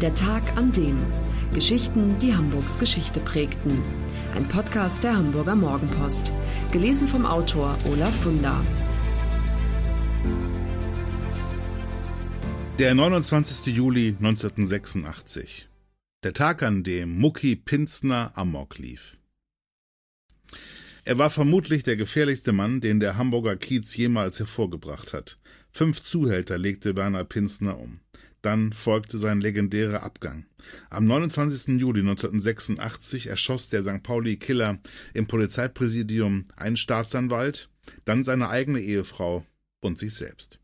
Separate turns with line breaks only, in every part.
Der Tag an dem. Geschichten, die Hamburgs Geschichte prägten. Ein Podcast der Hamburger Morgenpost. Gelesen vom Autor Olaf Funder.
Der 29. Juli 1986. Der Tag, an dem Mucki Pinzner Amok lief. Er war vermutlich der gefährlichste Mann, den der Hamburger Kiez jemals hervorgebracht hat. Fünf Zuhälter legte Werner Pinzner um. Dann folgte sein legendärer Abgang. Am 29. Juli 1986 erschoss der St. Pauli-Killer im Polizeipräsidium einen Staatsanwalt, dann seine eigene Ehefrau und sich selbst.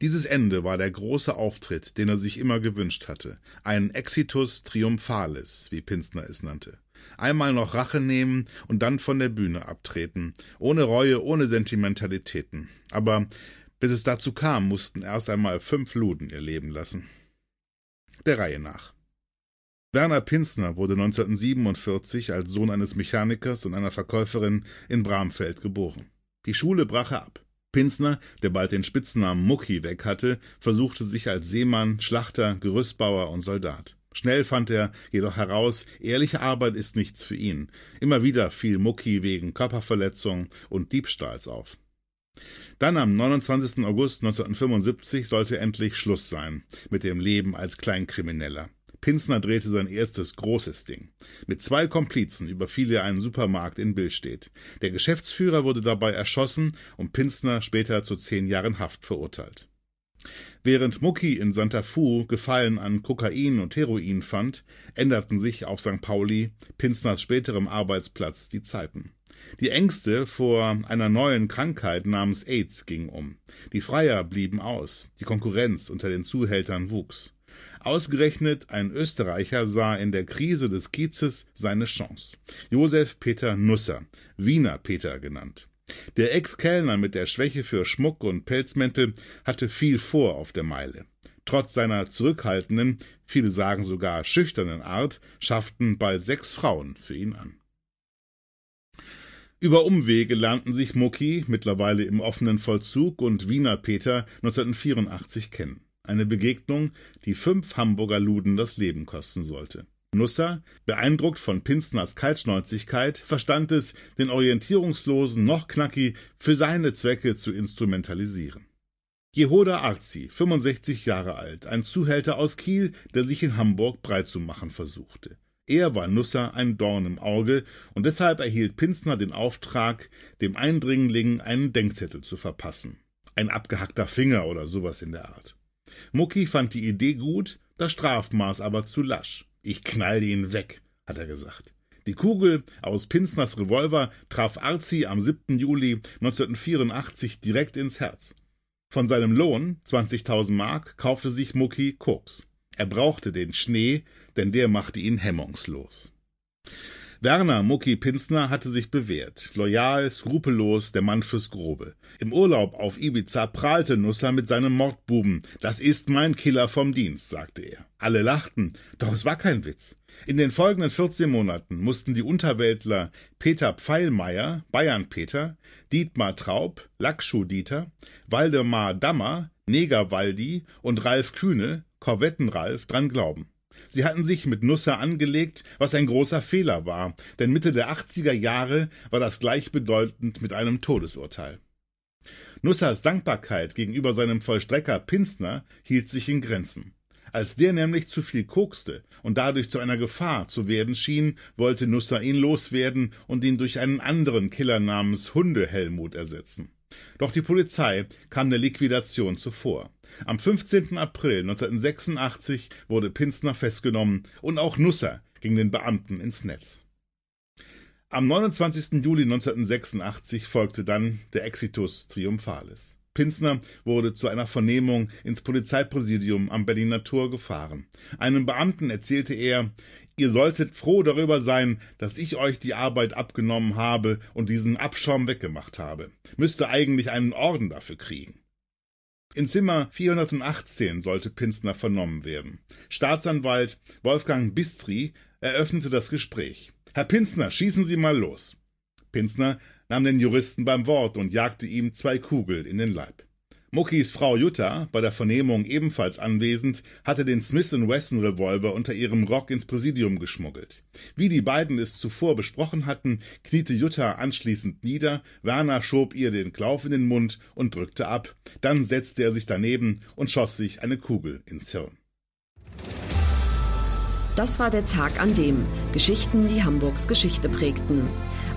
Dieses Ende war der große Auftritt, den er sich immer gewünscht hatte. Ein Exitus Triumphalis, wie Pinzner es nannte. Einmal noch Rache nehmen und dann von der Bühne abtreten. Ohne Reue, ohne Sentimentalitäten. Aber bis es dazu kam, mussten erst einmal fünf Luden ihr Leben lassen. Der Reihe nach. Werner Pinsner wurde 1947 als Sohn eines Mechanikers und einer Verkäuferin in Bramfeld geboren. Die Schule brach er ab. Pinsner, der bald den Spitznamen Mucki weg hatte, versuchte sich als Seemann, Schlachter, Gerüstbauer und Soldat. Schnell fand er jedoch heraus, ehrliche Arbeit ist nichts für ihn. Immer wieder fiel Mucki wegen Körperverletzung und Diebstahls auf. Dann am 29. August 1975 sollte endlich Schluss sein mit dem Leben als Kleinkrimineller. Pinsner drehte sein erstes großes Ding. Mit zwei Komplizen überfiel er einen Supermarkt in Billstedt. Der Geschäftsführer wurde dabei erschossen und Pinsner später zu zehn Jahren Haft verurteilt. Während Mucki in Santa Fu Gefallen an Kokain und Heroin fand, änderten sich auf St. Pauli, Pinsners späterem Arbeitsplatz, die Zeiten. Die Ängste vor einer neuen Krankheit namens AIDS gingen um. Die Freier blieben aus. Die Konkurrenz unter den Zuhältern wuchs. Ausgerechnet ein Österreicher sah in der Krise des Kiezes seine Chance. Josef Peter Nusser, Wiener Peter genannt. Der Ex-Kellner mit der Schwäche für Schmuck und Pelzmäntel hatte viel vor auf der Meile. Trotz seiner zurückhaltenden, viele sagen sogar schüchternen Art, schafften bald sechs Frauen für ihn an. Über Umwege lernten sich Mucki, mittlerweile im offenen Vollzug, und Wiener Peter 1984 kennen. Eine Begegnung, die fünf Hamburger Luden das Leben kosten sollte. Nusser, beeindruckt von Pinsners Kaltschnäuzigkeit, verstand es, den orientierungslosen noch Knacki für seine Zwecke zu instrumentalisieren. Jehoda Arzi, 65 Jahre alt, ein Zuhälter aus Kiel, der sich in Hamburg breit zu machen versuchte. Er war Nusser ein Dorn im Auge, und deshalb erhielt Pinsner den Auftrag, dem Eindringling einen Denkzettel zu verpassen. Ein abgehackter Finger oder sowas in der Art. Mucki fand die Idee gut, das Strafmaß aber zu lasch. Ich knall ihn weg, hat er gesagt. Die Kugel aus Pinsners Revolver traf Arzi am 7. Juli 1984 direkt ins Herz. Von seinem Lohn, 20.000 Mark, kaufte sich Mucki Koks. Er brauchte den Schnee, denn der machte ihn hemmungslos. Werner Mucki Pinsner hatte sich bewährt. Loyal, skrupellos, der Mann fürs Grobe. Im Urlaub auf Ibiza prahlte Nusser mit seinem Mordbuben. Das ist mein Killer vom Dienst, sagte er. Alle lachten, doch es war kein Witz. In den folgenden 14 Monaten mussten die Unterweltler Peter Pfeilmeier, Bayern Peter, Dietmar Traub, Lackschuh Dieter, Waldemar Dammer, Neger Waldi und Ralf Kühne Korvettenralf dran glauben. Sie hatten sich mit Nusser angelegt, was ein großer Fehler war, denn Mitte der 80er Jahre war das gleichbedeutend mit einem Todesurteil. Nussers Dankbarkeit gegenüber seinem Vollstrecker Pinsner hielt sich in Grenzen. Als der nämlich zu viel kokste und dadurch zu einer Gefahr zu werden schien, wollte Nusser ihn loswerden und ihn durch einen anderen Killer namens Hunde Helmut ersetzen. Doch die Polizei kam der Liquidation zuvor. Am 15. April 1986 wurde Pinsner festgenommen und auch Nusser ging den Beamten ins Netz. Am 29. Juli 1986 folgte dann der Exitus Triumphalis. Pinsner wurde zu einer Vernehmung ins Polizeipräsidium am Berliner Tor gefahren. Einem Beamten erzählte er, ihr solltet froh darüber sein, dass ich euch die Arbeit abgenommen habe und diesen Abschaum weggemacht habe. Müsste eigentlich einen Orden dafür kriegen. In Zimmer 418 sollte Pinsner vernommen werden. Staatsanwalt Wolfgang Bistri eröffnete das Gespräch. Herr Pinsner, schießen Sie mal los. Pinsner nahm den Juristen beim Wort und jagte ihm zwei Kugeln in den Leib. Muckis Frau Jutta, bei der Vernehmung ebenfalls anwesend, hatte den Smith Wesson Revolver unter ihrem Rock ins Präsidium geschmuggelt. Wie die beiden es zuvor besprochen hatten, kniete Jutta anschließend nieder, Werner schob ihr den Klauf in den Mund und drückte ab. Dann setzte er sich daneben und schoss sich eine Kugel ins Hirn.
Das war der Tag an dem Geschichten, die Hamburgs Geschichte prägten.